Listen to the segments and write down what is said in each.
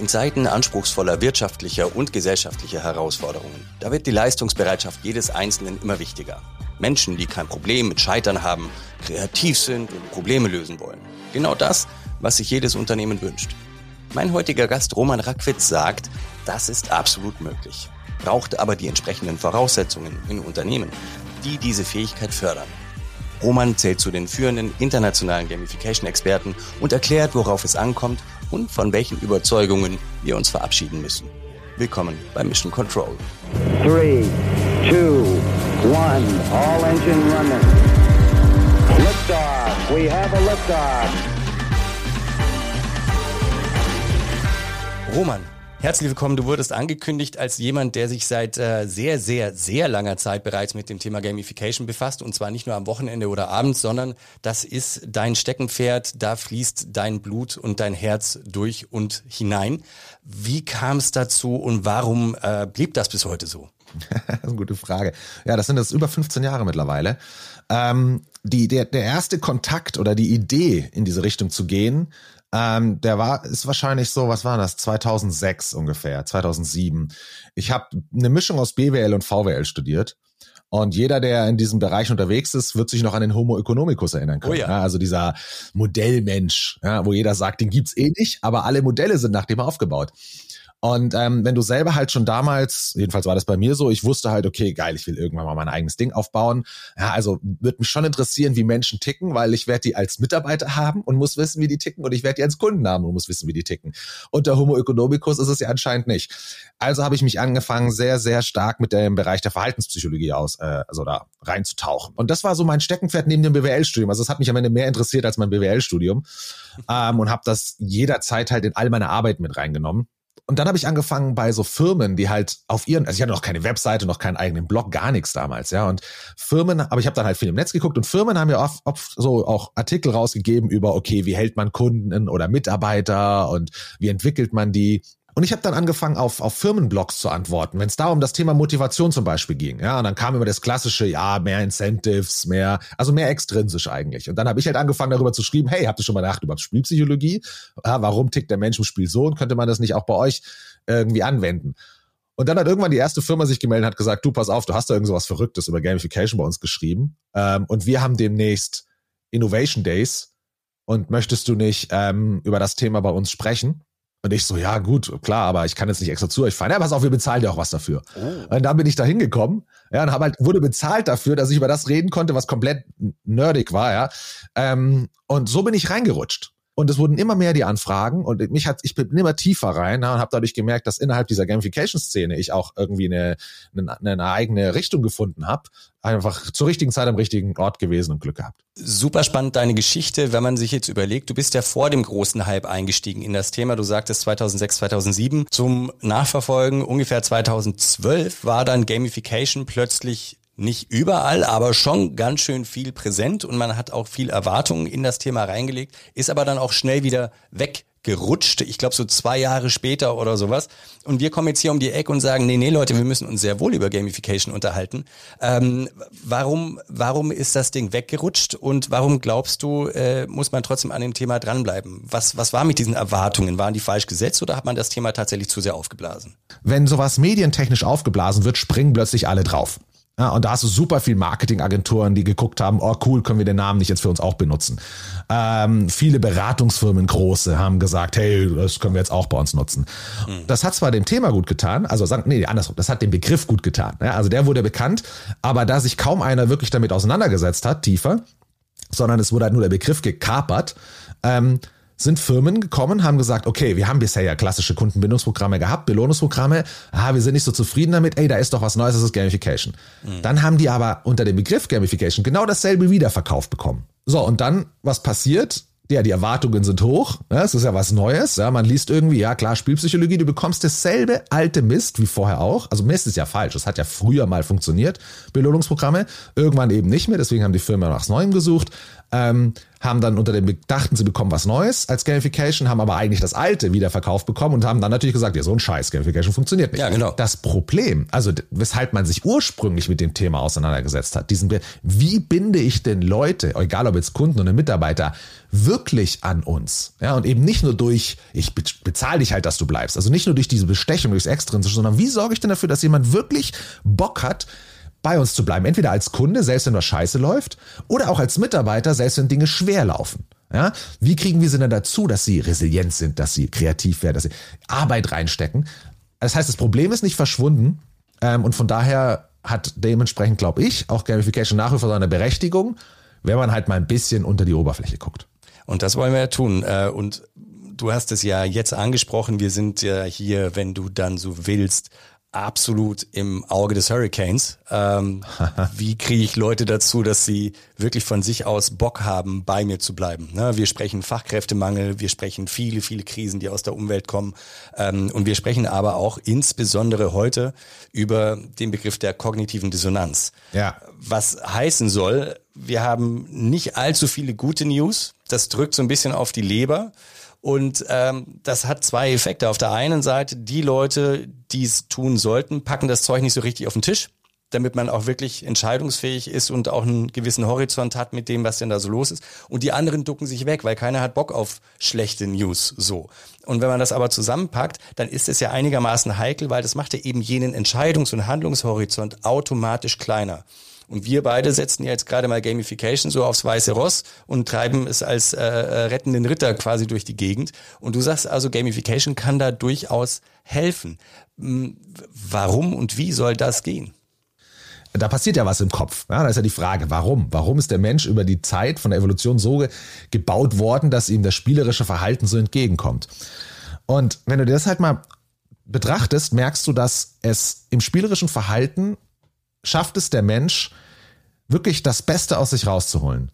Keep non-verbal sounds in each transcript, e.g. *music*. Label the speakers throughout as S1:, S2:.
S1: In Zeiten anspruchsvoller wirtschaftlicher und gesellschaftlicher Herausforderungen, da wird die Leistungsbereitschaft jedes Einzelnen immer wichtiger. Menschen, die kein Problem mit Scheitern haben, kreativ sind und Probleme lösen wollen. Genau das, was sich jedes Unternehmen wünscht. Mein heutiger Gast Roman Rackwitz sagt, das ist absolut möglich, braucht aber die entsprechenden Voraussetzungen in Unternehmen, die diese Fähigkeit fördern. Roman zählt zu den führenden internationalen Gamification-Experten und erklärt, worauf es ankommt und von welchen Überzeugungen wir uns verabschieden müssen. Willkommen bei Mission Control. 3, 2, 1, all engine running. Liftoff, we have a liftoff. Roman, Herzlich willkommen. Du wurdest angekündigt als jemand, der sich seit äh, sehr, sehr, sehr langer Zeit bereits mit dem Thema Gamification befasst. Und zwar nicht nur am Wochenende oder abends, sondern das ist dein Steckenpferd. Da fließt dein Blut und dein Herz durch und hinein. Wie kam es dazu und warum äh, blieb das bis heute so? *laughs*
S2: das ist eine gute Frage. Ja, das sind jetzt über 15 Jahre mittlerweile. Ähm, die, der, der erste Kontakt oder die Idee, in diese Richtung zu gehen, ähm, der war, ist wahrscheinlich so, was war das? 2006 ungefähr, 2007. Ich habe eine Mischung aus BWL und VWL studiert. Und jeder, der in diesem Bereich unterwegs ist, wird sich noch an den Homo economicus erinnern können. Oh ja. ja. also dieser Modellmensch, ja, wo jeder sagt, den gibt's eh nicht, aber alle Modelle sind nach dem aufgebaut. Und ähm, wenn du selber halt schon damals, jedenfalls war das bei mir so, ich wusste halt, okay, geil, ich will irgendwann mal mein eigenes Ding aufbauen. Ja, also wird mich schon interessieren, wie Menschen ticken, weil ich werde die als Mitarbeiter haben und muss wissen, wie die ticken und ich werde die als Kunden haben und muss wissen, wie die ticken. Und der Homo economicus ist es ja anscheinend nicht. Also habe ich mich angefangen, sehr, sehr stark mit dem Bereich der Verhaltenspsychologie aus, äh, also da reinzutauchen. Und das war so mein Steckenpferd neben dem BWL-Studium. Also es hat mich am Ende mehr interessiert als mein BWL-Studium ähm, und habe das jederzeit halt in all meine Arbeit mit reingenommen. Und dann habe ich angefangen bei so Firmen, die halt auf ihren, also ich hatte noch keine Webseite, noch keinen eigenen Blog, gar nichts damals, ja. Und Firmen, aber ich habe dann halt viel im Netz geguckt und Firmen haben ja oft, oft so auch Artikel rausgegeben über, okay, wie hält man Kunden oder Mitarbeiter und wie entwickelt man die. Und ich habe dann angefangen, auf, auf Firmenblogs zu antworten, wenn es da um das Thema Motivation zum Beispiel ging. Ja, und dann kam immer das klassische, ja, mehr Incentives, mehr, also mehr extrinsisch eigentlich. Und dann habe ich halt angefangen, darüber zu schreiben, hey, habt ihr schon mal nachgedacht über Spielpsychologie? Ja, warum tickt der Mensch im Spiel so? Und könnte man das nicht auch bei euch irgendwie anwenden? Und dann hat irgendwann die erste Firma sich gemeldet und hat gesagt, du, pass auf, du hast da irgend so was Verrücktes über Gamification bei uns geschrieben. Ähm, und wir haben demnächst Innovation Days. Und möchtest du nicht ähm, über das Thema bei uns sprechen? Und ich so, ja, gut, klar, aber ich kann jetzt nicht extra zu euch fahren. Ja, pass auf, wir bezahlen dir auch was dafür. Oh. Und dann bin ich da hingekommen, ja, und hab halt, wurde bezahlt dafür, dass ich über das reden konnte, was komplett nerdig war, ja. Ähm, und so bin ich reingerutscht. Und es wurden immer mehr die Anfragen und mich hat, ich bin immer tiefer rein ja, und habe dadurch gemerkt, dass innerhalb dieser Gamification-Szene ich auch irgendwie eine, eine, eine eigene Richtung gefunden habe. Einfach zur richtigen Zeit am richtigen Ort gewesen und Glück gehabt.
S1: Super spannend deine Geschichte, wenn man sich jetzt überlegt, du bist ja vor dem großen Hype eingestiegen in das Thema. Du sagtest 2006, 2007. Zum Nachverfolgen ungefähr 2012 war dann Gamification plötzlich nicht überall, aber schon ganz schön viel präsent und man hat auch viel Erwartungen in das Thema reingelegt, ist aber dann auch schnell wieder weggerutscht. Ich glaube so zwei Jahre später oder sowas. Und wir kommen jetzt hier um die Ecke und sagen, nee, nee, Leute, wir müssen uns sehr wohl über Gamification unterhalten. Ähm, warum, warum ist das Ding weggerutscht und warum glaubst du, äh, muss man trotzdem an dem Thema dranbleiben? Was, was war mit diesen Erwartungen? Waren die falsch gesetzt oder hat man das Thema tatsächlich zu sehr aufgeblasen?
S2: Wenn sowas medientechnisch aufgeblasen wird, springen plötzlich alle drauf. Ja, und da hast du super viel Marketingagenturen, die geguckt haben, oh cool, können wir den Namen nicht jetzt für uns auch benutzen. Ähm, viele Beratungsfirmen, große, haben gesagt, hey, das können wir jetzt auch bei uns nutzen. Mhm. Das hat zwar dem Thema gut getan, also sagen, nee, andersrum, das hat dem Begriff gut getan. Ja, also der wurde bekannt, aber da sich kaum einer wirklich damit auseinandergesetzt hat, tiefer, sondern es wurde halt nur der Begriff gekapert, ähm, sind Firmen gekommen, haben gesagt, okay, wir haben bisher ja klassische Kundenbindungsprogramme gehabt, Belohnungsprogramme, ah, wir sind nicht so zufrieden damit, ey, da ist doch was Neues, das ist Gamification. Mhm. Dann haben die aber unter dem Begriff Gamification genau dasselbe wiederverkauft bekommen. So, und dann, was passiert? Ja, die Erwartungen sind hoch. Ja, es ist ja was Neues. Ja, man liest irgendwie, ja klar, Spielpsychologie, du bekommst dasselbe alte Mist wie vorher auch. Also Mist ist ja falsch. Das hat ja früher mal funktioniert, Belohnungsprogramme. Irgendwann eben nicht mehr. Deswegen haben die Firmen nach Neuem gesucht. Ähm, haben dann unter dem dachten, sie bekommen was Neues als Gamification, haben aber eigentlich das alte wieder verkauft bekommen und haben dann natürlich gesagt, ja, so ein Scheiß, Gamification funktioniert nicht.
S1: Ja, genau.
S2: Das Problem, also weshalb man sich ursprünglich mit dem Thema auseinandergesetzt hat, diesen, wie binde ich denn Leute, egal ob jetzt Kunden oder Mitarbeiter, wirklich an uns? Ja, und eben nicht nur durch, ich bezahle dich halt, dass du bleibst. Also nicht nur durch diese Bestechung, durchs Extrinsische, sondern wie sorge ich denn dafür, dass jemand wirklich Bock hat, bei uns zu bleiben. Entweder als Kunde, selbst wenn was scheiße läuft, oder auch als Mitarbeiter, selbst wenn Dinge schwer laufen. Ja? Wie kriegen wir sie denn dazu, dass sie resilient sind, dass sie kreativ werden, dass sie Arbeit reinstecken? Das heißt, das Problem ist nicht verschwunden ähm, und von daher hat dementsprechend, glaube ich, auch Gamification nach wie vor seine Berechtigung, wenn man halt mal ein bisschen unter die Oberfläche guckt.
S1: Und das wollen wir ja tun. Äh, und du hast es ja jetzt angesprochen, wir sind ja hier, wenn du dann so willst, absolut im Auge des Hurricanes. Ähm, *laughs* wie kriege ich Leute dazu, dass sie wirklich von sich aus Bock haben, bei mir zu bleiben? Ne? Wir sprechen Fachkräftemangel, wir sprechen viele, viele Krisen, die aus der Umwelt kommen. Ähm, und wir sprechen aber auch insbesondere heute über den Begriff der kognitiven Dissonanz.
S2: Ja.
S1: Was heißen soll, wir haben nicht allzu viele gute News. Das drückt so ein bisschen auf die Leber. Und ähm, das hat zwei Effekte. Auf der einen Seite, die Leute, die es tun sollten, packen das Zeug nicht so richtig auf den Tisch, damit man auch wirklich entscheidungsfähig ist und auch einen gewissen Horizont hat mit dem, was denn da so los ist. Und die anderen ducken sich weg, weil keiner hat Bock auf schlechte News so. Und wenn man das aber zusammenpackt, dann ist es ja einigermaßen heikel, weil das macht ja eben jenen Entscheidungs- und Handlungshorizont automatisch kleiner. Und wir beide setzen jetzt gerade mal Gamification so aufs weiße Ross und treiben es als äh, äh, rettenden Ritter quasi durch die Gegend. Und du sagst also, Gamification kann da durchaus helfen. Warum und wie soll das gehen?
S2: da passiert ja was im Kopf. Ja, da ist ja die Frage, warum? Warum ist der Mensch über die Zeit von der Evolution so gebaut worden, dass ihm das spielerische Verhalten so entgegenkommt? Und wenn du dir das halt mal betrachtest, merkst du, dass es im spielerischen Verhalten schafft es der Mensch, wirklich das Beste aus sich rauszuholen.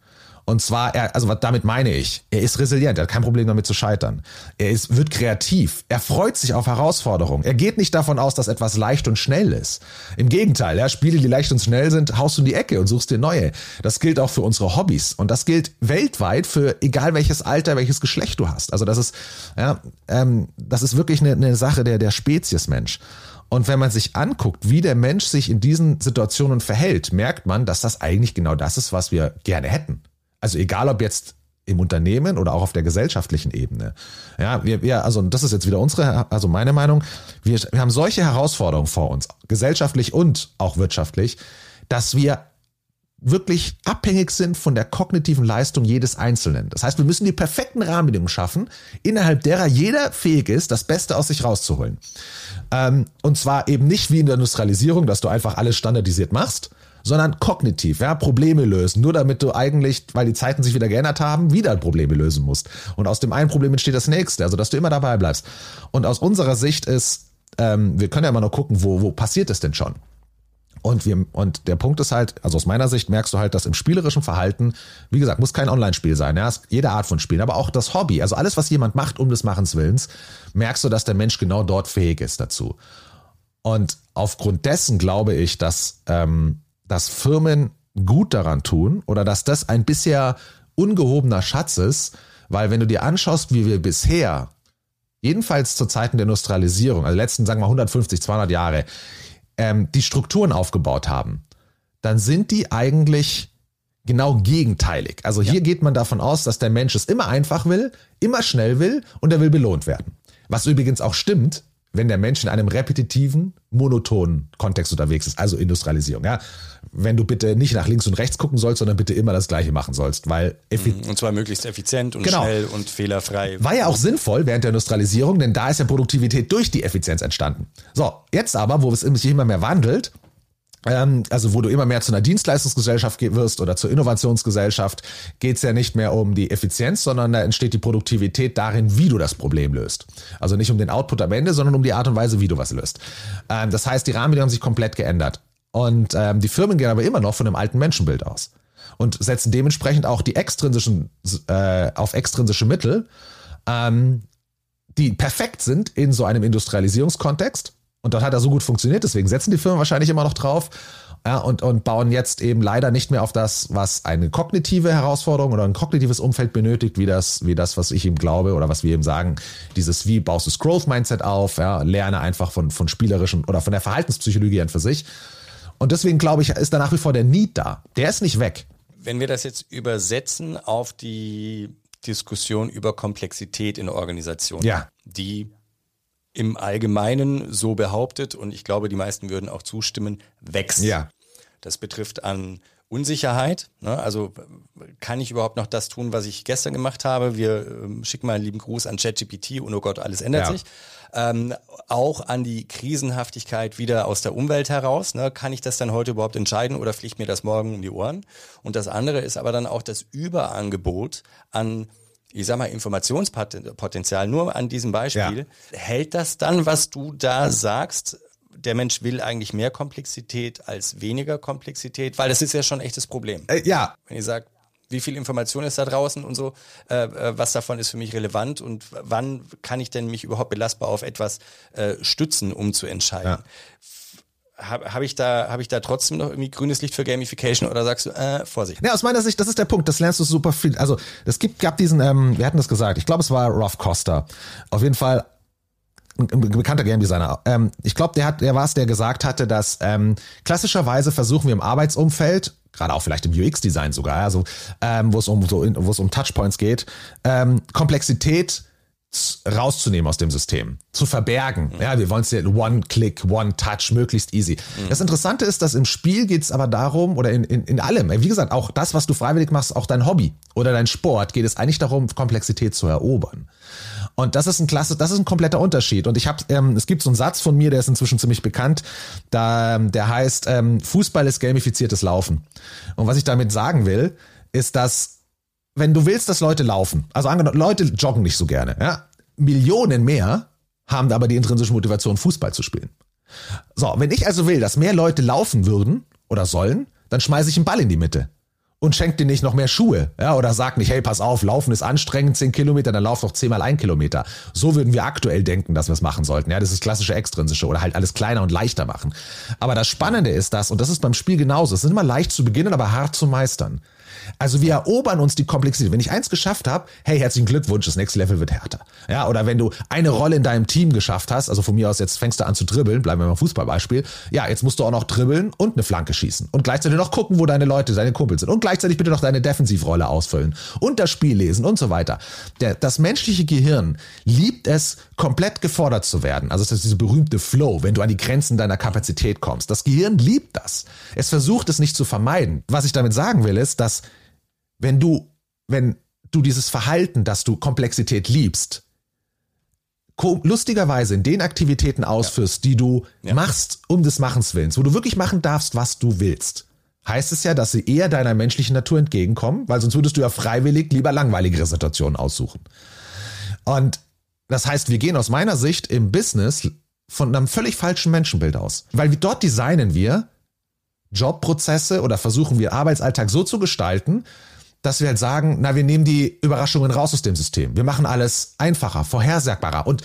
S2: Und zwar, er, also damit meine ich, er ist resilient, er hat kein Problem damit zu scheitern. Er ist, wird kreativ, er freut sich auf Herausforderungen. Er geht nicht davon aus, dass etwas leicht und schnell ist. Im Gegenteil, ja, Spiele, die leicht und schnell sind, haust du in die Ecke und suchst dir neue. Das gilt auch für unsere Hobbys. Und das gilt weltweit für egal welches Alter, welches Geschlecht du hast. Also das ist, ja, ähm, das ist wirklich eine, eine Sache der, der Spezies Mensch. Und wenn man sich anguckt, wie der Mensch sich in diesen Situationen verhält, merkt man, dass das eigentlich genau das ist, was wir gerne hätten. Also egal ob jetzt im Unternehmen oder auch auf der gesellschaftlichen Ebene. Ja, wir, wir also das ist jetzt wieder unsere, also meine Meinung. Wir, wir haben solche Herausforderungen vor uns, gesellschaftlich und auch wirtschaftlich, dass wir wirklich abhängig sind von der kognitiven Leistung jedes Einzelnen. Das heißt, wir müssen die perfekten Rahmenbedingungen schaffen, innerhalb derer jeder fähig ist, das Beste aus sich rauszuholen. Ähm, und zwar eben nicht wie in der Industrialisierung, dass du einfach alles standardisiert machst, sondern kognitiv, ja, Probleme lösen, nur damit du eigentlich, weil die Zeiten sich wieder geändert haben, wieder Probleme lösen musst. Und aus dem einen Problem entsteht das nächste, also dass du immer dabei bleibst. Und aus unserer Sicht ist, ähm, wir können ja immer noch gucken, wo, wo passiert es denn schon? Und, wir, und der Punkt ist halt, also aus meiner Sicht merkst du halt, dass im spielerischen Verhalten, wie gesagt, muss kein Online-Spiel sein, ja, jede Art von Spielen, aber auch das Hobby, also alles, was jemand macht um des Machens Willens, merkst du, dass der Mensch genau dort fähig ist dazu. Und aufgrund dessen glaube ich, dass, ähm, dass Firmen gut daran tun oder dass das ein bisher ungehobener Schatz ist, weil wenn du dir anschaust, wie wir bisher, jedenfalls zu Zeiten der Industrialisierung, also letzten, sagen wir 150, 200 Jahre, ähm, die Strukturen aufgebaut haben, dann sind die eigentlich genau gegenteilig. Also hier ja. geht man davon aus, dass der Mensch es immer einfach will, immer schnell will und er will belohnt werden. Was übrigens auch stimmt, wenn der Mensch in einem repetitiven, monotonen Kontext unterwegs ist, also Industrialisierung. Ja, wenn du bitte nicht nach links und rechts gucken sollst, sondern bitte immer das Gleiche machen sollst, weil
S1: mhm. und zwar möglichst effizient und genau. schnell und fehlerfrei.
S2: War ja auch sinnvoll während der Industrialisierung, denn da ist ja Produktivität durch die Effizienz entstanden. So, jetzt aber, wo es sich immer mehr wandelt, also wo du immer mehr zu einer Dienstleistungsgesellschaft wirst oder zur Innovationsgesellschaft, geht es ja nicht mehr um die Effizienz, sondern da entsteht die Produktivität darin, wie du das Problem löst. Also nicht um den Output am Ende, sondern um die Art und Weise, wie du was löst. Ähm, das heißt, die Rahmenbedingungen haben sich komplett geändert. Und ähm, die Firmen gehen aber immer noch von einem alten Menschenbild aus und setzen dementsprechend auch die extrinsischen äh, auf extrinsische Mittel, ähm, die perfekt sind in so einem Industrialisierungskontext Und dort hat er so gut funktioniert, deswegen setzen die Firmen wahrscheinlich immer noch drauf. Ja, und, und bauen jetzt eben leider nicht mehr auf das, was eine kognitive Herausforderung oder ein kognitives Umfeld benötigt, wie das, wie das, was ich ihm glaube oder was wir ihm sagen. Dieses, wie baust du das Growth Mindset auf, ja, lerne einfach von, von spielerischen oder von der Verhaltenspsychologie an für sich. Und deswegen glaube ich, ist da nach wie vor der Need da. Der ist nicht weg.
S1: Wenn wir das jetzt übersetzen auf die Diskussion über Komplexität in Organisationen,
S2: ja.
S1: die im Allgemeinen so behauptet, und ich glaube, die meisten würden auch zustimmen, wächst.
S2: Ja.
S1: Das betrifft an Unsicherheit. Ne? Also kann ich überhaupt noch das tun, was ich gestern gemacht habe? Wir ähm, schicken mal einen lieben Gruß an ChatGPT und oh Gott, alles ändert ja. sich. Ähm, auch an die Krisenhaftigkeit wieder aus der Umwelt heraus. Ne? Kann ich das dann heute überhaupt entscheiden oder fliegt mir das morgen um die Ohren? Und das andere ist aber dann auch das Überangebot an ich sag mal, Informationspotenzial, nur an diesem Beispiel, ja. hält das dann, was du da sagst, der Mensch will eigentlich mehr Komplexität als weniger Komplexität, weil das ist ja schon ein echtes Problem.
S2: Äh, ja.
S1: Wenn ihr sagt, wie viel Information ist da draußen und so, äh, äh, was davon ist für mich relevant und wann kann ich denn mich überhaupt belastbar auf etwas äh, stützen, um zu entscheiden. Ja. Habe hab ich, da, hab ich da trotzdem noch irgendwie grünes Licht für Gamification oder sagst du, äh, Vorsicht?
S2: Ja, aus meiner Sicht, das ist der Punkt, das lernst du super viel. Also es gibt, gab diesen, ähm, wir hatten das gesagt, ich glaube es war Rolf Costa. Auf jeden Fall ein bekannter Game Designer. Ähm, ich glaube, der hat, der war es, der gesagt hatte, dass ähm, klassischerweise versuchen wir im Arbeitsumfeld, gerade auch vielleicht im UX-Design sogar, also ähm, wo es um so, wo es um Touchpoints geht, ähm, Komplexität rauszunehmen aus dem System, zu verbergen. Mhm. Ja, wir wollen es ja One-Click, One-Touch, möglichst easy. Mhm. Das Interessante ist, dass im Spiel geht es aber darum, oder in, in, in allem, wie gesagt, auch das, was du freiwillig machst, auch dein Hobby oder dein Sport, geht es eigentlich darum, Komplexität zu erobern. Und das ist ein klasse, das ist ein kompletter Unterschied. Und ich habe, ähm, es gibt so einen Satz von mir, der ist inzwischen ziemlich bekannt, da, der heißt, ähm, Fußball ist gamifiziertes Laufen. Und was ich damit sagen will, ist, dass wenn du willst, dass Leute laufen, also angenommen, Leute joggen nicht so gerne, ja, Millionen mehr haben aber die intrinsische Motivation, Fußball zu spielen. So, wenn ich also will, dass mehr Leute laufen würden oder sollen, dann schmeiße ich einen Ball in die Mitte und schenkt dir nicht noch mehr Schuhe. Ja, oder sag nicht, hey, pass auf, laufen ist anstrengend, zehn Kilometer, dann lauf doch zehnmal ein Kilometer. So würden wir aktuell denken, dass wir es machen sollten. Ja, das ist klassische extrinsische oder halt alles kleiner und leichter machen. Aber das Spannende ist das, und das ist beim Spiel genauso, es ist immer leicht zu beginnen, aber hart zu meistern. Also wir erobern uns die Komplexität. Wenn ich eins geschafft habe, hey, herzlichen Glückwunsch, das nächste Level wird härter. Ja, oder wenn du eine Rolle in deinem Team geschafft hast, also von mir aus jetzt fängst du an zu dribbeln, bleiben wir mal Fußballbeispiel. Ja, jetzt musst du auch noch dribbeln und eine Flanke schießen und gleichzeitig noch gucken, wo deine Leute, deine Kumpels sind und gleichzeitig bitte noch deine Defensivrolle ausfüllen und das Spiel lesen und so weiter. Der, das menschliche Gehirn liebt es, komplett gefordert zu werden. Also das ist diese berühmte Flow, wenn du an die Grenzen deiner Kapazität kommst. Das Gehirn liebt das. Es versucht es nicht zu vermeiden. Was ich damit sagen will, ist, dass wenn du, wenn du dieses Verhalten, dass du Komplexität liebst, lustigerweise in den Aktivitäten ausführst, ja. die du ja. machst um des Machens willens, wo du wirklich machen darfst, was du willst, heißt es ja, dass sie eher deiner menschlichen Natur entgegenkommen, weil sonst würdest du ja freiwillig lieber langweiligere Situationen aussuchen. Und das heißt, wir gehen aus meiner Sicht im Business von einem völlig falschen Menschenbild aus, weil dort designen wir Jobprozesse oder versuchen wir Arbeitsalltag so zu gestalten, dass wir halt sagen, na, wir nehmen die Überraschungen raus aus dem System. Wir machen alles einfacher, vorhersagbarer. Und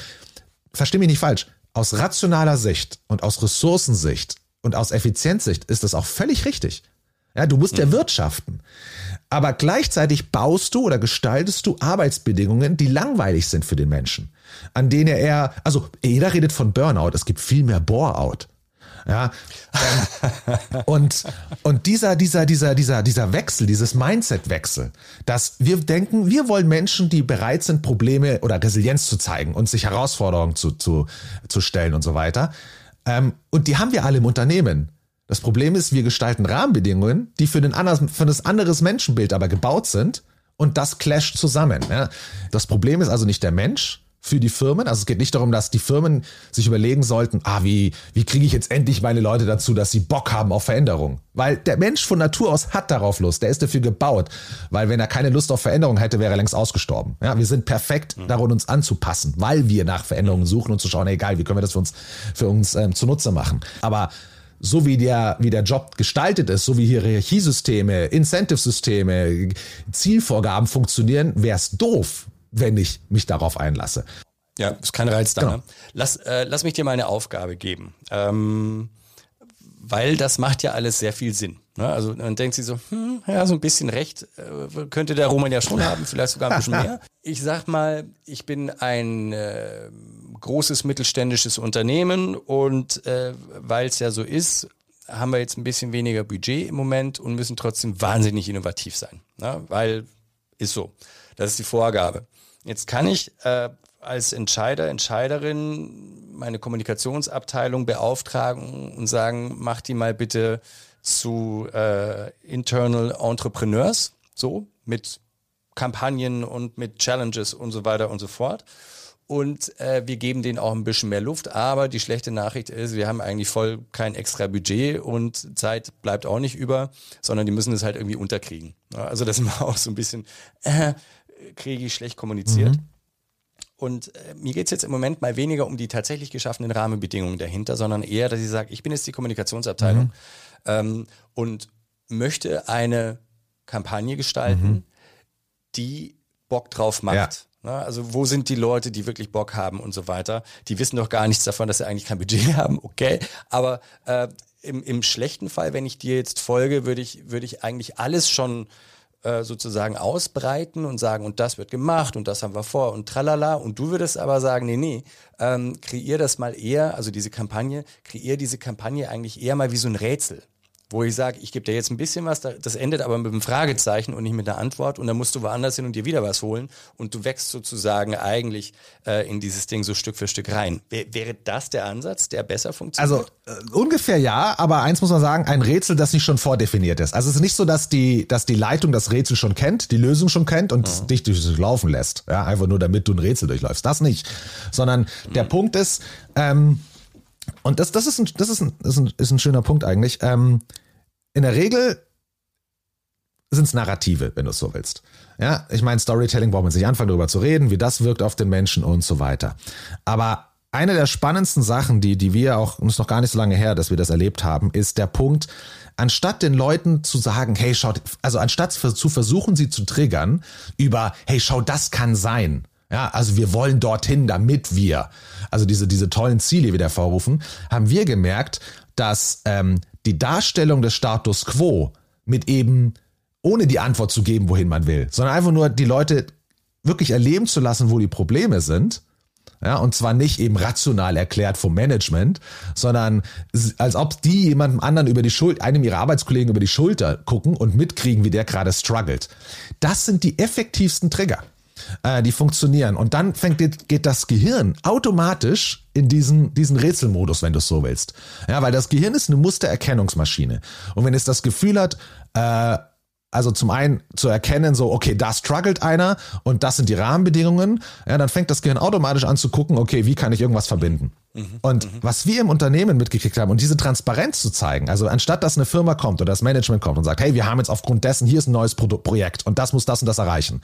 S2: versteh mich nicht falsch, aus rationaler Sicht und aus Ressourcensicht und aus Effizienzsicht ist das auch völlig richtig. Ja, du musst ja mhm. wirtschaften. Aber gleichzeitig baust du oder gestaltest du Arbeitsbedingungen, die langweilig sind für den Menschen. An denen er eher, also jeder redet von Burnout, es gibt viel mehr Boreout. Ja. Ähm, und, und dieser, dieser, dieser, dieser, dieser Wechsel, dieses Mindset-Wechsel, dass wir denken, wir wollen Menschen, die bereit sind, Probleme oder Resilienz zu zeigen und sich Herausforderungen zu, zu, zu stellen und so weiter. Ähm, und die haben wir alle im Unternehmen. Das Problem ist, wir gestalten Rahmenbedingungen, die für, den anderen, für das anderes Menschenbild aber gebaut sind und das clasht zusammen. Das Problem ist also nicht der Mensch, für die Firmen. Also es geht nicht darum, dass die Firmen sich überlegen sollten, ah, wie, wie kriege ich jetzt endlich meine Leute dazu, dass sie Bock haben auf Veränderung. Weil der Mensch von Natur aus hat darauf Lust, der ist dafür gebaut. Weil wenn er keine Lust auf Veränderung hätte, wäre er längst ausgestorben. Ja, wir sind perfekt mhm. darin, uns anzupassen, weil wir nach Veränderungen suchen und zu schauen, egal, wie können wir das für uns, für uns ähm, zunutze machen. Aber so wie der, wie der Job gestaltet ist, so wie Hierarchiesysteme, Incentive-Systeme, Zielvorgaben funktionieren, wäre es doof, wenn ich mich darauf einlasse.
S1: Ja, ist kein Reiz da. Genau. Ne? Lass, äh, lass mich dir mal eine Aufgabe geben. Ähm, weil das macht ja alles sehr viel Sinn. Ne? Also man denkt sich so, hm, ja, so ein bisschen recht äh, könnte der Roman ja schon *laughs* haben, vielleicht sogar ein bisschen mehr. Ich sag mal, ich bin ein äh, großes mittelständisches Unternehmen und äh, weil es ja so ist, haben wir jetzt ein bisschen weniger Budget im Moment und müssen trotzdem wahnsinnig innovativ sein. Ne? Weil ist so. Das ist die Vorgabe. Jetzt kann ich äh, als Entscheider, Entscheiderin meine Kommunikationsabteilung beauftragen und sagen, mach die mal bitte zu äh, Internal Entrepreneurs, so mit Kampagnen und mit Challenges und so weiter und so fort. Und äh, wir geben denen auch ein bisschen mehr Luft. Aber die schlechte Nachricht ist, wir haben eigentlich voll kein extra Budget und Zeit bleibt auch nicht über, sondern die müssen es halt irgendwie unterkriegen. Also das ist *laughs* auch so ein bisschen äh, kriege schlecht kommuniziert. Mhm. Und äh, mir geht's jetzt im Moment mal weniger um die tatsächlich geschaffenen Rahmenbedingungen dahinter, sondern eher, dass ich sage, ich bin jetzt die Kommunikationsabteilung mhm. ähm, und möchte eine Kampagne gestalten, mhm. die Bock drauf macht. Ja. Na, also wo sind die Leute, die wirklich Bock haben und so weiter? Die wissen doch gar nichts davon, dass sie eigentlich kein Budget *laughs* haben, okay. Aber äh, im, im schlechten Fall, wenn ich dir jetzt folge, würde ich, würde ich eigentlich alles schon äh, sozusagen ausbreiten und sagen, und das wird gemacht und das haben wir vor und tralala. Und du würdest aber sagen, nee, nee, ähm, kreier das mal eher, also diese Kampagne, kreier diese Kampagne eigentlich eher mal wie so ein Rätsel wo ich sage, ich gebe dir jetzt ein bisschen was, das endet aber mit einem Fragezeichen und nicht mit einer Antwort und dann musst du woanders hin und dir wieder was holen und du wächst sozusagen eigentlich äh, in dieses Ding so Stück für Stück rein. wäre das der Ansatz, der besser funktioniert?
S2: Also äh, ungefähr ja, aber eins muss man sagen, ein Rätsel, das nicht schon vordefiniert ist. Also es ist nicht so, dass die, dass die Leitung das Rätsel schon kennt, die Lösung schon kennt und mhm. dich durchlaufen lässt. Ja, einfach nur damit du ein Rätsel durchläufst. Das nicht. Sondern mhm. der Punkt ist, ähm, und das, das, ist, ein, das, ist, ein, ist, ein, ist ein schöner Punkt eigentlich. Ähm, in der Regel sind es Narrative, wenn du es so willst. Ja, ich meine, Storytelling braucht man sich anfangen darüber zu reden, wie das wirkt auf den Menschen und so weiter. Aber eine der spannendsten Sachen, die, die wir auch, ist noch gar nicht so lange her, dass wir das erlebt haben, ist der Punkt, anstatt den Leuten zu sagen, hey, schaut, also anstatt zu versuchen, sie zu triggern über, hey, schau, das kann sein. Ja, also wir wollen dorthin, damit wir, also diese, diese tollen Ziele wieder vorrufen, haben wir gemerkt, dass ähm, die Darstellung des Status quo mit eben ohne die Antwort zu geben, wohin man will, sondern einfach nur die Leute wirklich erleben zu lassen, wo die Probleme sind. Ja, und zwar nicht eben rational erklärt vom Management, sondern als ob die jemandem anderen über die Schuld, einem ihrer Arbeitskollegen über die Schulter gucken und mitkriegen, wie der gerade struggelt. Das sind die effektivsten Trigger äh, die funktionieren. Und dann fängt, geht das Gehirn automatisch in diesen, diesen Rätselmodus, wenn du es so willst. Ja, weil das Gehirn ist eine Mustererkennungsmaschine. Und wenn es das Gefühl hat, äh, also zum einen zu erkennen, so, okay, da struggelt einer und das sind die Rahmenbedingungen, ja, dann fängt das Gehirn automatisch an zu gucken, okay, wie kann ich irgendwas verbinden? Mhm. Und mhm. was wir im Unternehmen mitgekriegt haben und diese Transparenz zu zeigen, also anstatt dass eine Firma kommt oder das Management kommt und sagt, hey, wir haben jetzt aufgrund dessen, hier ist ein neues Pro Projekt und das muss das und das erreichen.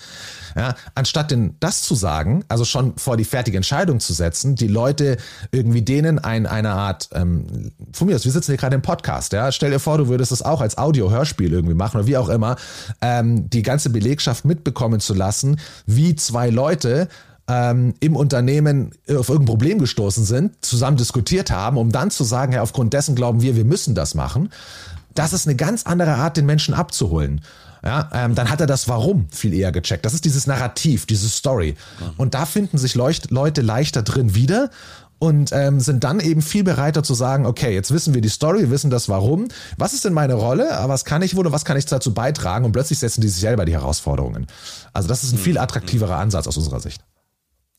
S2: Ja, anstatt denn das zu sagen, also schon vor die fertige Entscheidung zu setzen, die Leute irgendwie denen ein, eine Art, ähm, von mir aus, wir sitzen hier gerade im Podcast, ja, stell dir vor, du würdest das auch als Audio-Hörspiel irgendwie machen oder wie auch immer, ähm, die ganze Belegschaft mitbekommen zu lassen, wie zwei Leute ähm, im Unternehmen auf irgendein Problem gestoßen sind, zusammen diskutiert haben, um dann zu sagen, ja, aufgrund dessen glauben wir, wir müssen das machen. Das ist eine ganz andere Art, den Menschen abzuholen. Ja, ähm, dann hat er das Warum viel eher gecheckt. Das ist dieses Narrativ, diese Story. Und da finden sich Leucht Leute leichter drin wieder und ähm, sind dann eben viel bereiter zu sagen, okay, jetzt wissen wir die Story, wir wissen das Warum. Was ist denn meine Rolle? Was kann ich wohl und was kann ich dazu beitragen? Und plötzlich setzen die sich selber die Herausforderungen. Also das ist ein hm. viel attraktiverer Ansatz aus unserer Sicht.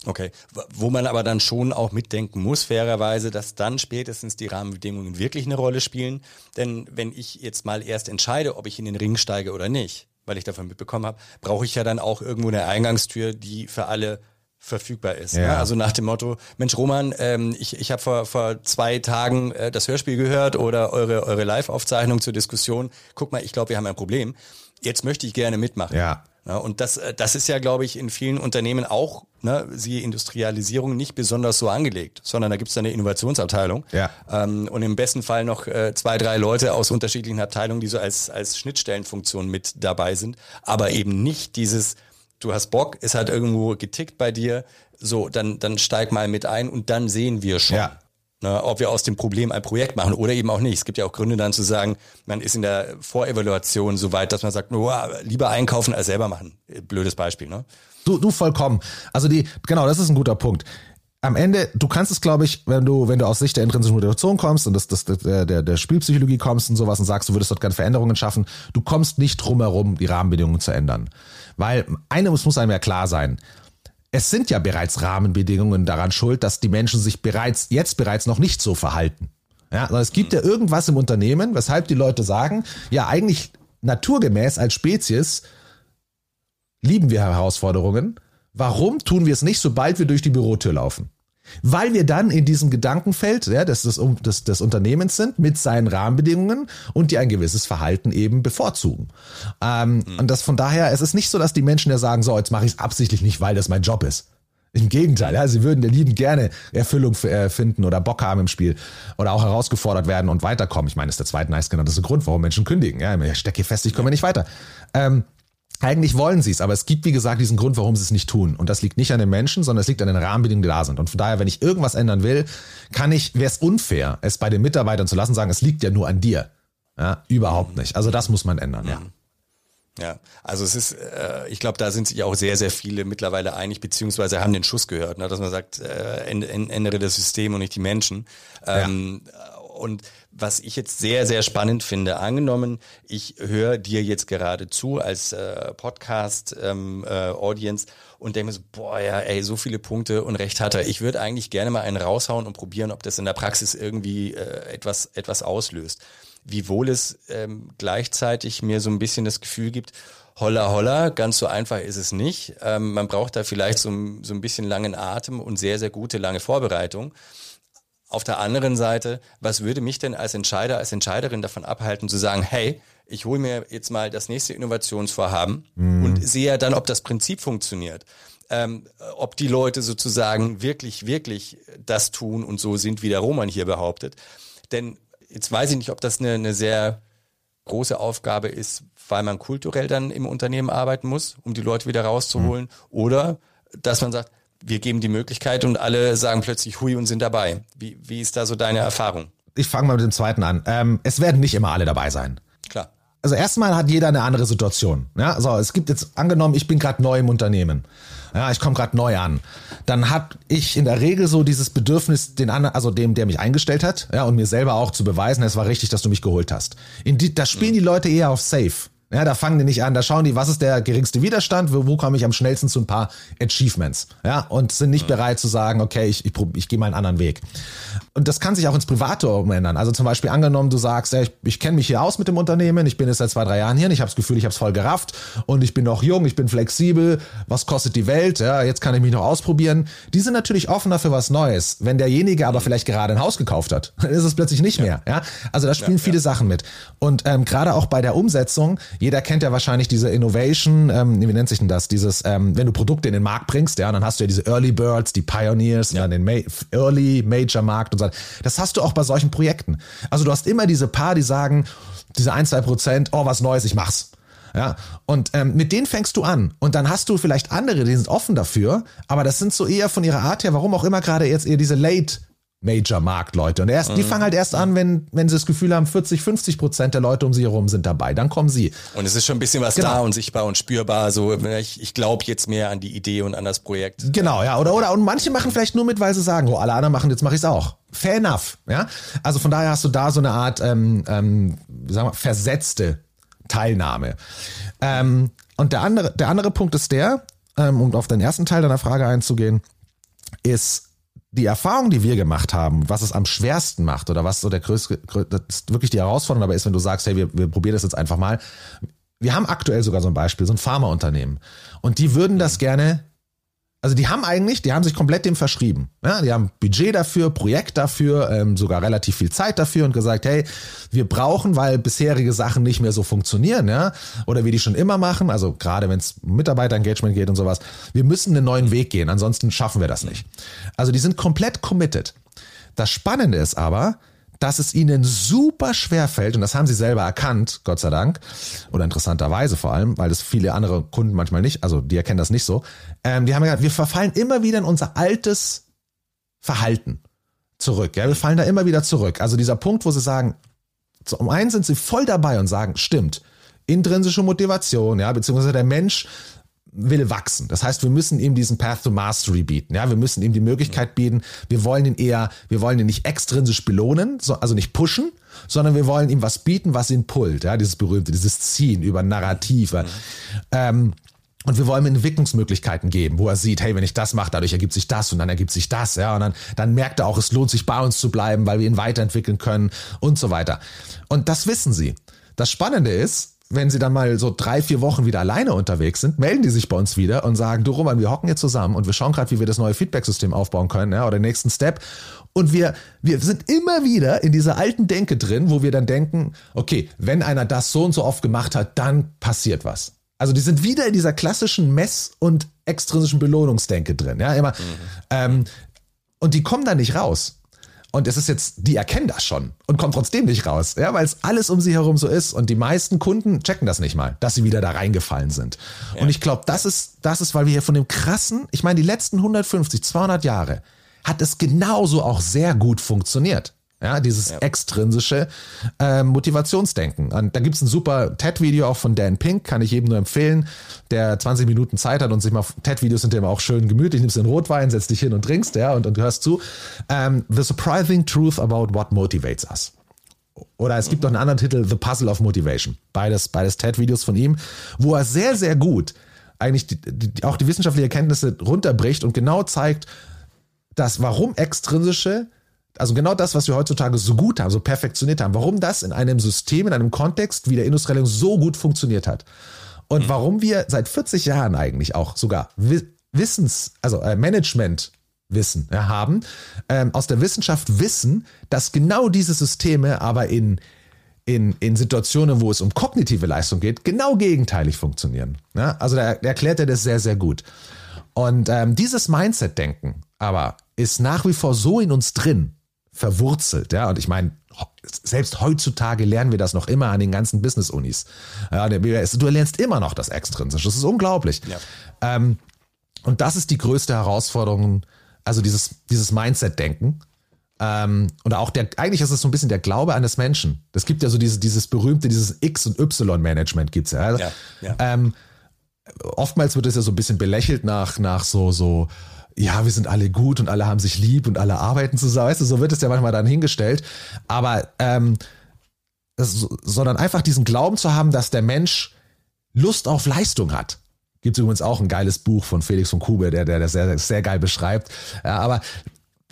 S1: Okay, wo man aber dann schon auch mitdenken muss, fairerweise, dass dann spätestens die Rahmenbedingungen wirklich eine Rolle spielen. Denn wenn ich jetzt mal erst entscheide, ob ich in den Ring steige oder nicht, weil ich davon mitbekommen habe, brauche ich ja dann auch irgendwo eine Eingangstür, die für alle verfügbar ist. Ne? Ja. Ne? Also nach dem Motto, Mensch Roman, ähm, ich, ich habe vor, vor zwei Tagen äh, das Hörspiel gehört oder eure, eure Live-Aufzeichnung zur Diskussion. Guck mal, ich glaube, wir haben ein Problem. Jetzt möchte ich gerne mitmachen.
S2: Ja.
S1: Und das, äh, das ist ja, glaube ich, in vielen Unternehmen auch, ne, siehe Industrialisierung, nicht besonders so angelegt, sondern da gibt es eine Innovationsabteilung.
S2: Ja.
S1: Ähm, und im besten Fall noch äh, zwei, drei Leute aus unterschiedlichen Abteilungen, die so als, als Schnittstellenfunktion mit dabei sind, aber eben nicht dieses, du hast Bock, ist halt irgendwo getickt bei dir, So, dann, dann steig mal mit ein und dann sehen wir schon.
S2: Ja.
S1: Ne, ob wir aus dem Problem ein Projekt machen oder eben auch nicht. Es gibt ja auch Gründe dann zu sagen, man ist in der Vorevaluation so weit, dass man sagt, oh, lieber einkaufen als selber machen. Blödes Beispiel, ne?
S2: Du, du vollkommen. Also die, genau, das ist ein guter Punkt. Am Ende, du kannst es, glaube ich, wenn du, wenn du aus Sicht der intrinsischen Motivation kommst und das, das, der, der, der Spielpsychologie kommst und sowas und sagst, du würdest dort gerne Veränderungen schaffen, du kommst nicht drum herum, die Rahmenbedingungen zu ändern. Weil eine muss, muss einem ja klar sein es sind ja bereits Rahmenbedingungen daran schuld, dass die Menschen sich bereits, jetzt bereits noch nicht so verhalten. Ja, also es gibt ja irgendwas im Unternehmen, weshalb die Leute sagen, ja, eigentlich naturgemäß als Spezies lieben wir Herausforderungen. Warum tun wir es nicht, sobald wir durch die Bürotür laufen? Weil wir dann in diesem Gedankenfeld ja, des, des, des, des Unternehmens sind mit seinen Rahmenbedingungen und die ein gewisses Verhalten eben bevorzugen. Ähm, mhm. Und das von daher, es ist nicht so, dass die Menschen ja sagen, so, jetzt mache ich es absichtlich nicht, weil das mein Job ist. Im Gegenteil, ja, sie würden der lieben gerne Erfüllung äh, finden oder Bock haben im Spiel oder auch herausgefordert werden und weiterkommen. Ich meine, das ist der zweite nice genannte Grund, warum Menschen kündigen. Ja, ich stecke hier fest, ich komme nicht weiter. Ähm, eigentlich wollen sie es, aber es gibt, wie gesagt, diesen Grund, warum sie es nicht tun. Und das liegt nicht an den Menschen, sondern es liegt an den Rahmenbedingungen, die da sind. Und von daher, wenn ich irgendwas ändern will, kann ich, wäre es unfair, es bei den Mitarbeitern zu lassen, sagen, es liegt ja nur an dir. Ja, überhaupt nicht. Also das muss man ändern, ja.
S1: Ja, also es ist, äh, ich glaube, da sind sich auch sehr, sehr viele mittlerweile einig, beziehungsweise haben den Schuss gehört, ne, dass man sagt, äh, ändere das System und nicht die Menschen. Ähm, ja. Und was ich jetzt sehr, sehr spannend finde, angenommen, ich höre dir jetzt gerade zu als äh, Podcast-Audience ähm, äh, und denke mir so, boah, ja, ey, so viele Punkte und recht hat er. Ich würde eigentlich gerne mal einen raushauen und probieren, ob das in der Praxis irgendwie äh, etwas, etwas auslöst. Wiewohl es ähm, gleichzeitig mir so ein bisschen das Gefühl gibt, holla holla, ganz so einfach ist es nicht. Ähm, man braucht da vielleicht so, so ein bisschen langen Atem und sehr, sehr gute lange Vorbereitung. Auf der anderen Seite, was würde mich denn als Entscheider, als Entscheiderin davon abhalten, zu sagen, hey, ich hole mir jetzt mal das nächste Innovationsvorhaben mhm. und sehe ja dann, ob das Prinzip funktioniert. Ähm, ob die Leute sozusagen wirklich, wirklich das tun und so sind, wie der Roman hier behauptet. Denn jetzt weiß ich nicht, ob das eine, eine sehr große Aufgabe ist, weil man kulturell dann im Unternehmen arbeiten muss, um die Leute wieder rauszuholen, mhm. oder dass man sagt, wir geben die Möglichkeit und alle sagen plötzlich Hui und sind dabei. Wie, wie ist da so deine Erfahrung?
S2: Ich fange mal mit dem zweiten an. Ähm, es werden nicht immer alle dabei sein.
S1: Klar.
S2: Also erstmal hat jeder eine andere Situation. Ja, so es gibt jetzt angenommen, ich bin gerade neu im Unternehmen. Ja, ich komme gerade neu an. Dann habe ich in der Regel so dieses Bedürfnis, den anderen, also dem, der mich eingestellt hat, ja, und mir selber auch zu beweisen, es war richtig, dass du mich geholt hast. In die, da spielen mhm. die Leute eher auf Safe. Ja, da fangen die nicht an, da schauen die, was ist der geringste Widerstand, wo, wo komme ich am schnellsten zu ein paar Achievements. Ja, und sind nicht bereit zu sagen, okay, ich, ich, ich gehe mal einen anderen Weg. Und das kann sich auch ins Private umändern. Also zum Beispiel angenommen, du sagst, ja, ich, ich kenne mich hier aus mit dem Unternehmen, ich bin jetzt seit zwei, drei Jahren hier und ich habe das Gefühl, ich habe es voll gerafft und ich bin noch jung, ich bin flexibel, was kostet die Welt, ja, jetzt kann ich mich noch ausprobieren. Die sind natürlich offener für was Neues. Wenn derjenige aber vielleicht gerade ein Haus gekauft hat, *laughs* dann ist es plötzlich nicht ja. mehr. Ja? Also da spielen ja, viele Sachen mit. Und ähm, gerade auch bei der Umsetzung, jeder kennt ja wahrscheinlich diese Innovation, ähm, wie nennt sich denn das? Dieses, ähm, wenn du Produkte in den Markt bringst, ja, dann hast du ja diese Early Birds, die Pioneers, ja. dann den Ma Early Major Markt und so das hast du auch bei solchen Projekten. Also du hast immer diese paar, die sagen, diese ein, zwei Prozent, oh, was Neues, ich mach's. Ja, und ähm, mit denen fängst du an. Und dann hast du vielleicht andere, die sind offen dafür, aber das sind so eher von ihrer Art her, warum auch immer gerade jetzt eher diese Late Major-Markt-Leute. Und erst, mhm. die fangen halt erst an, wenn, wenn sie das Gefühl haben, 40, 50 Prozent der Leute um sie herum sind dabei. Dann kommen sie.
S1: Und es ist schon ein bisschen was genau. da und sichtbar und spürbar. So, ich, ich glaube jetzt mehr an die Idee und an das Projekt.
S2: Genau, ja. Oder, oder, und manche machen vielleicht nur mit, weil sie sagen, oh, alle anderen machen, jetzt mache ich es auch. Fair enough, ja. Also von daher hast du da so eine Art, ähm, ähm, sagen wir, versetzte Teilnahme. Ähm, und der andere, der andere Punkt ist der, ähm, um auf den ersten Teil deiner Frage einzugehen, ist, die Erfahrung, die wir gemacht haben, was es am schwersten macht oder was so der größte, das wirklich die Herausforderung dabei ist, wenn du sagst, hey, wir, wir probieren das jetzt einfach mal. Wir haben aktuell sogar so ein Beispiel, so ein Pharmaunternehmen. Und die würden das gerne also die haben eigentlich, die haben sich komplett dem verschrieben. Ja, die haben Budget dafür, Projekt dafür, ähm, sogar relativ viel Zeit dafür und gesagt, hey, wir brauchen, weil bisherige Sachen nicht mehr so funktionieren, ja, oder wie die schon immer machen, also gerade wenn es Mitarbeiterengagement geht und sowas, wir müssen einen neuen Weg gehen, ansonsten schaffen wir das nicht. Also die sind komplett committed. Das Spannende ist aber, dass es ihnen super schwer fällt, und das haben sie selber erkannt, Gott sei Dank, oder interessanterweise vor allem, weil das viele andere Kunden manchmal nicht, also die erkennen das nicht so, ähm, die haben gesagt, wir verfallen immer wieder in unser altes Verhalten zurück. Ja, wir fallen da immer wieder zurück. Also dieser Punkt, wo sie sagen, um einen sind sie voll dabei und sagen, stimmt, intrinsische Motivation, ja, beziehungsweise der Mensch will wachsen. Das heißt, wir müssen ihm diesen Path to Mastery bieten. Ja, wir müssen ihm die Möglichkeit bieten. Wir wollen ihn eher, wir wollen ihn nicht extrinsisch belohnen, so, also nicht pushen, sondern wir wollen ihm was bieten, was ihn pullt. Ja, dieses berühmte, dieses Ziehen über Narrative. Mhm. Ähm, und wir wollen ihm Entwicklungsmöglichkeiten geben, wo er sieht, hey, wenn ich das mache, dadurch ergibt sich das und dann ergibt sich das, ja, und dann, dann merkt er auch, es lohnt sich bei uns zu bleiben, weil wir ihn weiterentwickeln können und so weiter. Und das wissen sie. Das Spannende ist, wenn sie dann mal so drei, vier Wochen wieder alleine unterwegs sind, melden die sich bei uns wieder und sagen, du Roman, wir hocken jetzt zusammen und wir schauen gerade, wie wir das neue Feedback-System aufbauen können, ja, oder den nächsten Step. Und wir, wir sind immer wieder in dieser alten Denke drin, wo wir dann denken, okay, wenn einer das so und so oft gemacht hat, dann passiert was. Also die sind wieder in dieser klassischen Mess- und extrinsischen Belohnungsdenke drin, ja, immer. Mhm. Ähm, und die kommen da nicht raus. Und es ist jetzt, die erkennen das schon und kommen trotzdem nicht raus, ja, weil es alles um sie herum so ist. Und die meisten Kunden checken das nicht mal, dass sie wieder da reingefallen sind. Ja. Und ich glaube, das ist, das ist, weil wir hier von dem krassen, ich meine, die letzten 150, 200 Jahre hat es genauso auch sehr gut funktioniert. Ja, dieses ja. extrinsische äh, Motivationsdenken. Und da gibt's ein super TED-Video auch von Dan Pink, kann ich jedem nur empfehlen, der 20 Minuten Zeit hat und sich mal TED-Videos sind immer auch schön gemütlich, nimmst den Rotwein, setzt dich hin und trinkst, ja, und, und hörst zu. Ähm, The Surprising Truth About What Motivates Us. Oder es gibt noch einen anderen Titel, The Puzzle of Motivation. Beides, beides TED-Videos von ihm, wo er sehr, sehr gut eigentlich die, die, auch die wissenschaftlichen Erkenntnisse runterbricht und genau zeigt, dass warum extrinsische also genau das, was wir heutzutage so gut haben, so perfektioniert haben, warum das in einem System, in einem Kontext wie der Industrialisierung so gut funktioniert hat. Und mhm. warum wir seit 40 Jahren eigentlich auch sogar Wissens, also äh, Management Wissen ja, haben, ähm, aus der Wissenschaft wissen, dass genau diese Systeme aber in, in, in Situationen, wo es um kognitive Leistung geht, genau gegenteilig funktionieren. Ja? Also da, da erklärt er das sehr, sehr gut. Und ähm, dieses Mindset-Denken aber ist nach wie vor so in uns drin, verwurzelt. Ja, und ich meine, selbst heutzutage lernen wir das noch immer an den ganzen Business-Unis. Ja, du lernst immer noch das Extrinsische. Das ist unglaublich. Ja. Ähm, und das ist die größte Herausforderung, also dieses, dieses Mindset-Denken. Ähm, und auch der, eigentlich ist es so ein bisschen der Glaube an das Menschen. Das gibt ja so dieses, dieses berühmte, dieses X- und Y-Management gibt's ja. Also, ja, ja. Ähm, oftmals wird es ja so ein bisschen belächelt nach, nach so, so, ja, wir sind alle gut und alle haben sich lieb und alle arbeiten zusammen. Weißt du, so wird es ja manchmal dann hingestellt. Aber ähm, das, sondern einfach diesen Glauben zu haben, dass der Mensch Lust auf Leistung hat. Gibt es übrigens auch ein geiles Buch von Felix von Kube, der, der das sehr, sehr geil beschreibt. Ja, aber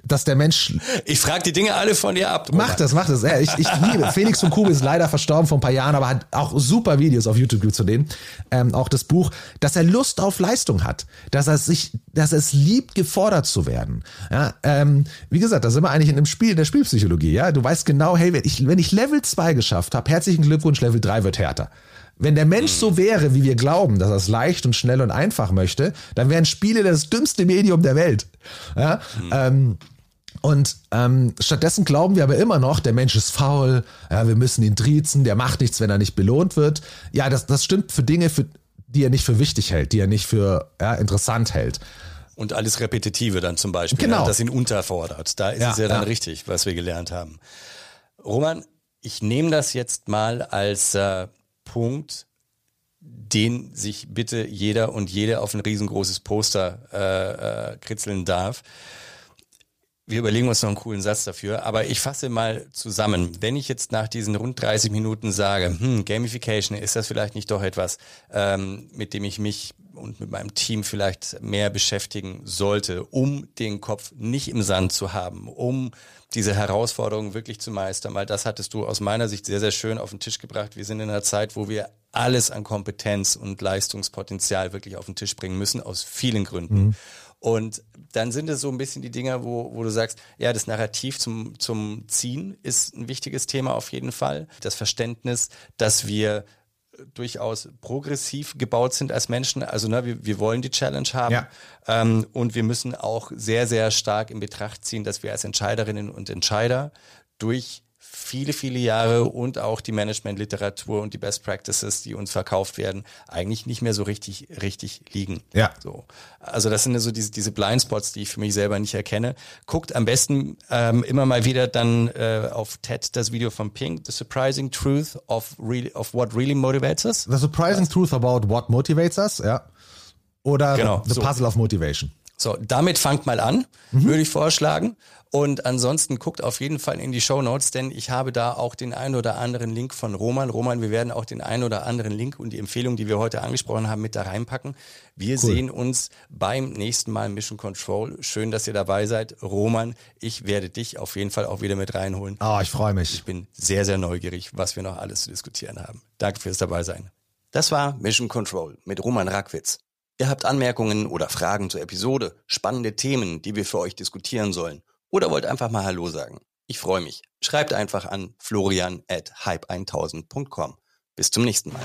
S2: dass der Mensch.
S1: Ich frage die Dinge alle von dir ab.
S2: Mach das, mach das. Ja, ich, ich liebe. *laughs* Felix von Kube ist leider verstorben vor ein paar Jahren, aber hat auch super Videos auf YouTube zu denen. Ähm, auch das Buch, dass er Lust auf Leistung hat, dass er sich, dass es liebt, gefordert zu werden. Ja, ähm, wie gesagt, da sind wir eigentlich in einem Spiel, in der Spielpsychologie. Ja, du weißt genau, hey, wenn ich, wenn ich Level 2 geschafft habe, herzlichen Glückwunsch, Level 3 wird härter. Wenn der Mensch so wäre, wie wir glauben, dass er es leicht und schnell und einfach möchte, dann wären Spiele das dümmste Medium der Welt. Ja, mhm. ähm, und ähm, stattdessen glauben wir aber immer noch, der Mensch ist faul, ja, wir müssen ihn triezen, der macht nichts, wenn er nicht belohnt wird. Ja, das, das stimmt für Dinge, für, die er nicht für wichtig hält, die er nicht für ja, interessant hält.
S1: Und alles Repetitive dann zum Beispiel, genau. Ja, das ihn unterfordert. Da ist ja, es ja dann richtig, was wir gelernt haben. Roman, ich nehme das jetzt mal als äh, Punkt, den sich bitte jeder und jede auf ein riesengroßes Poster äh, äh, kritzeln darf. Wir überlegen uns noch einen coolen Satz dafür, aber ich fasse mal zusammen. Wenn ich jetzt nach diesen rund 30 Minuten sage, hm, Gamification, ist das vielleicht nicht doch etwas, ähm, mit dem ich mich und mit meinem Team vielleicht mehr beschäftigen sollte, um den Kopf nicht im Sand zu haben, um diese Herausforderungen wirklich zu meistern, weil das hattest du aus meiner Sicht sehr, sehr schön auf den Tisch gebracht. Wir sind in einer Zeit, wo wir alles an Kompetenz und Leistungspotenzial wirklich auf den Tisch bringen müssen, aus vielen Gründen. Mhm. Und dann sind es so ein bisschen die Dinger, wo, wo du sagst, ja, das Narrativ zum, zum Ziehen ist ein wichtiges Thema auf jeden Fall. Das Verständnis, dass wir durchaus progressiv gebaut sind als Menschen. Also ne, wir, wir wollen die Challenge haben ja. ähm, und wir müssen auch sehr, sehr stark in Betracht ziehen, dass wir als Entscheiderinnen und Entscheider durch viele, viele Jahre und auch die Managementliteratur und die Best Practices, die uns verkauft werden, eigentlich nicht mehr so richtig, richtig liegen.
S2: Ja.
S1: So. Also das sind ja so diese, diese Blindspots, die ich für mich selber nicht erkenne. Guckt am besten ähm, immer mal wieder dann äh, auf TED das Video von Pink, The Surprising Truth of, really, of What Really Motivates Us.
S2: The surprising truth about what motivates us, ja. Oder
S1: Genau,
S2: The
S1: so.
S2: Puzzle of Motivation.
S1: So, damit fangt mal an, würde ich vorschlagen. Und ansonsten guckt auf jeden Fall in die Show Notes, denn ich habe da auch den einen oder anderen Link von Roman. Roman, wir werden auch den einen oder anderen Link und die Empfehlung, die wir heute angesprochen haben, mit da reinpacken. Wir sehen uns beim nächsten Mal Mission Control. Schön, dass ihr dabei seid. Roman, ich werde dich auf jeden Fall auch wieder mit reinholen.
S2: Ah, ich freue mich.
S1: Ich bin sehr, sehr neugierig, was wir noch alles zu diskutieren haben. Danke fürs Dabeisein. Das war Mission Control mit Roman Rackwitz. Ihr habt Anmerkungen oder Fragen zur Episode, spannende Themen, die wir für euch diskutieren sollen oder wollt einfach mal Hallo sagen. Ich freue mich. Schreibt einfach an florian at hype1000.com. Bis zum nächsten Mal.